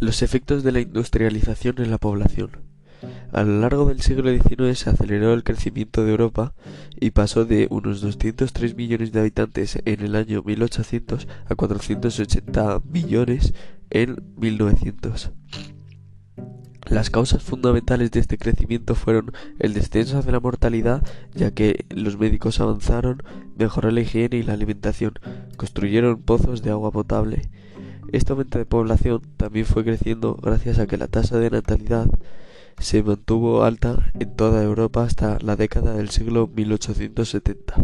Los efectos de la industrialización en la población. A lo largo del siglo XIX se aceleró el crecimiento de Europa y pasó de unos 203 millones de habitantes en el año 1800 a 480 millones en 1900. Las causas fundamentales de este crecimiento fueron el descenso de la mortalidad, ya que los médicos avanzaron, mejoró la higiene y la alimentación, construyeron pozos de agua potable. Este aumento de población también fue creciendo gracias a que la tasa de natalidad se mantuvo alta en toda Europa hasta la década del siglo 1870.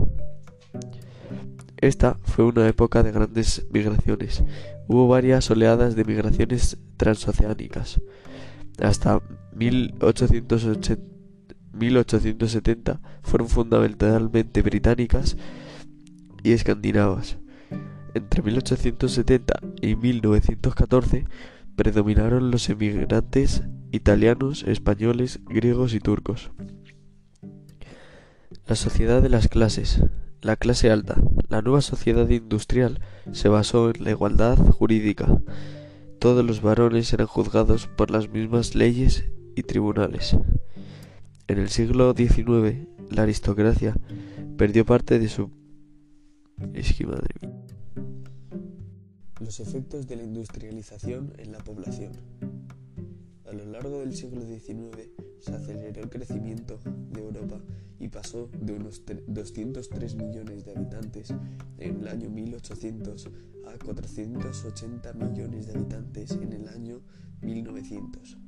Esta fue una época de grandes migraciones. Hubo varias oleadas de migraciones transoceánicas. Hasta 1870 fueron fundamentalmente británicas y escandinavas. Entre 1870 y 1914 predominaron los emigrantes italianos, españoles, griegos y turcos. La sociedad de las clases. La clase alta. La nueva sociedad industrial se basó en la igualdad jurídica. Todos los varones eran juzgados por las mismas leyes y tribunales. En el siglo XIX, la aristocracia perdió parte de su... Los efectos de la industrialización en la población. A lo largo del siglo XIX se aceleró el crecimiento de Europa y pasó de unos 203 millones de habitantes en el año 1800 a 480 millones de habitantes en el año 1900.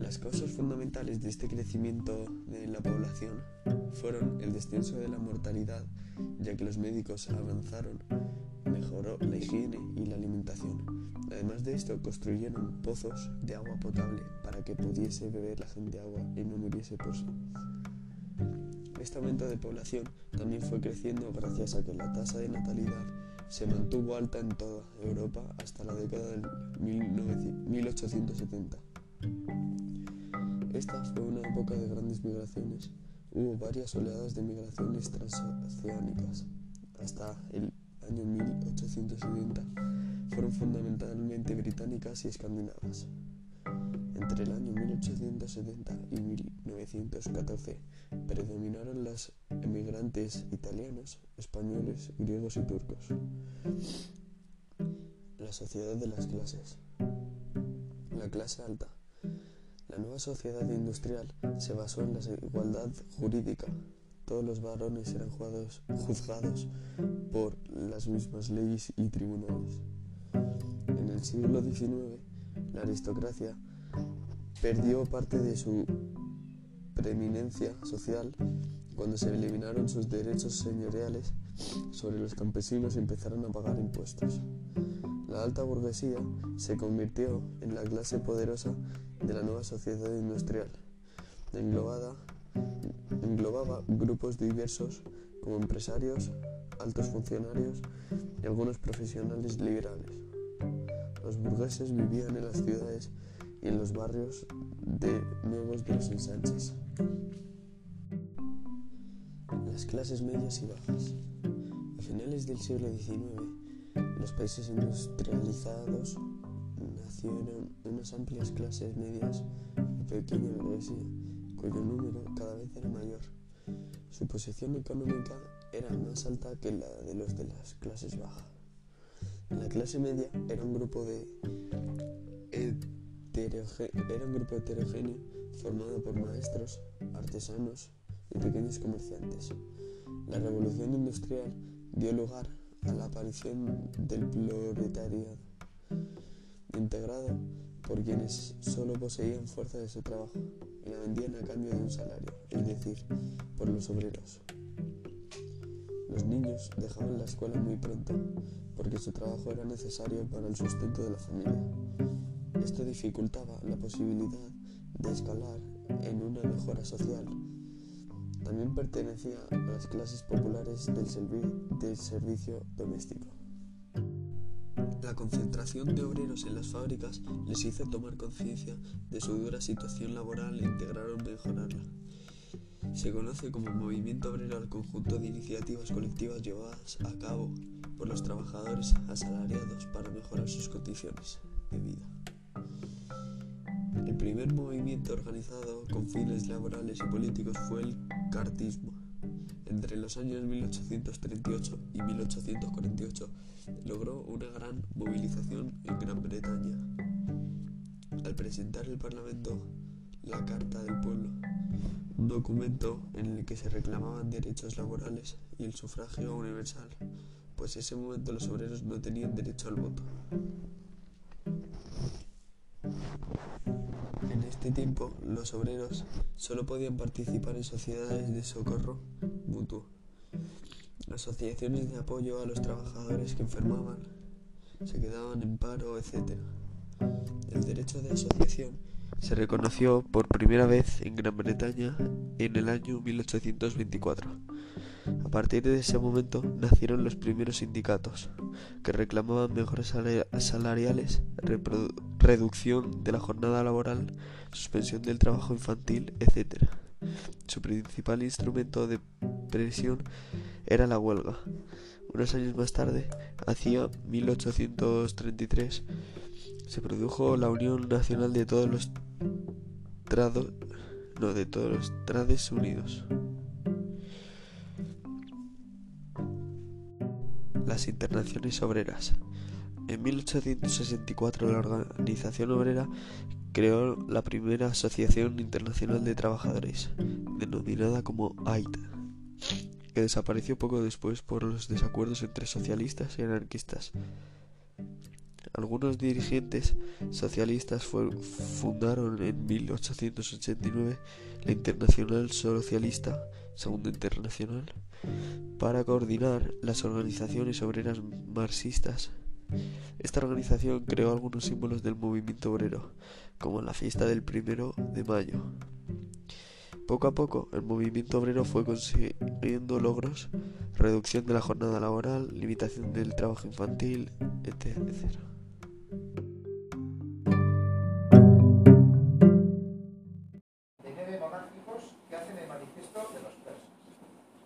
Las causas fundamentales de este crecimiento de la población fueron el descenso de la mortalidad, ya que los médicos avanzaron, mejoró la higiene y la alimentación. Además de esto, construyeron pozos de agua potable para que pudiese beber la gente agua y no muriese por sed. Este aumento de población también fue creciendo gracias a que la tasa de natalidad se mantuvo alta en toda Europa hasta la década del 1870. Esta fue una época de grandes migraciones. Hubo varias oleadas de migraciones transoceánicas. Hasta el año 1870 fueron fundamentalmente británicas y escandinavas. Entre el año 1870 y 1914 predominaron los emigrantes italianos, españoles, griegos y turcos. La sociedad de las clases. La clase alta. La nueva sociedad industrial se basó en la igualdad jurídica. Todos los varones eran juzgados por las mismas leyes y tribunales. En el siglo XIX, la aristocracia perdió parte de su preeminencia social cuando se eliminaron sus derechos señoriales sobre los campesinos y empezaron a pagar impuestos. La alta burguesía se convirtió en la clase poderosa de la nueva sociedad industrial, englobada, englobaba grupos diversos como empresarios, altos funcionarios y algunos profesionales liberales. Los burgueses vivían en las ciudades y en los barrios de nuevos de los ensanches. Las clases medias y bajas. A finales del siglo XIX, los países industrializados nacieron unas amplias clases medias y pequeña burguesía, cuyo número cada vez era mayor. Su posición económica era más alta que la de los de las clases bajas. La clase media era un grupo de era un grupo heterogéneo formado por maestros, artesanos y pequeños comerciantes. La revolución industrial dio lugar a la aparición del proletariado, integrado por quienes solo poseían fuerza de su trabajo y la vendían a cambio de un salario, es decir, por los obreros. Los niños dejaban la escuela muy pronto porque su trabajo era necesario para el sustento de la familia. Esto dificultaba la posibilidad de escalar en una mejora social. También pertenecía a las clases populares del, del servicio doméstico. La concentración de obreros en las fábricas les hizo tomar conciencia de su dura situación laboral e integraron mejorarla. Se conoce como movimiento obrero al conjunto de iniciativas colectivas llevadas a cabo por los trabajadores asalariados para mejorar sus condiciones. de vida. El primer movimiento organizado con fines laborales y políticos fue el cartismo. Entre los años 1838 y 1848 logró una gran movilización en Gran Bretaña. Al presentar el Parlamento la Carta del Pueblo, un documento en el que se reclamaban derechos laborales y el sufragio universal, pues en ese momento los obreros no tenían derecho al voto. En este tiempo, los obreros solo podían participar en sociedades de socorro mutuo, asociaciones de apoyo a los trabajadores que enfermaban, se quedaban en paro, etc. El derecho de asociación se reconoció por primera vez en Gran Bretaña en el año 1824. A partir de ese momento nacieron los primeros sindicatos, que reclamaban mejoras salariales, reducción de la jornada laboral, suspensión del trabajo infantil, etc. Su principal instrumento de presión era la huelga. Unos años más tarde, hacia 1833, se produjo la Unión Nacional de todos los trados, no, de todos los trades unidos. Las internaciones obreras. En 1864 la Organización Obrera creó la primera Asociación Internacional de Trabajadores, denominada como AIT, que desapareció poco después por los desacuerdos entre socialistas y anarquistas. Algunos dirigentes socialistas fundaron en 1889 la Internacional Socialista, Segunda Internacional, para coordinar las organizaciones obreras marxistas. Esta organización creó algunos símbolos del movimiento obrero, como la fiesta del primero de mayo. Poco a poco, el movimiento obrero fue consiguiendo logros, reducción de la jornada laboral, limitación del trabajo infantil, etc.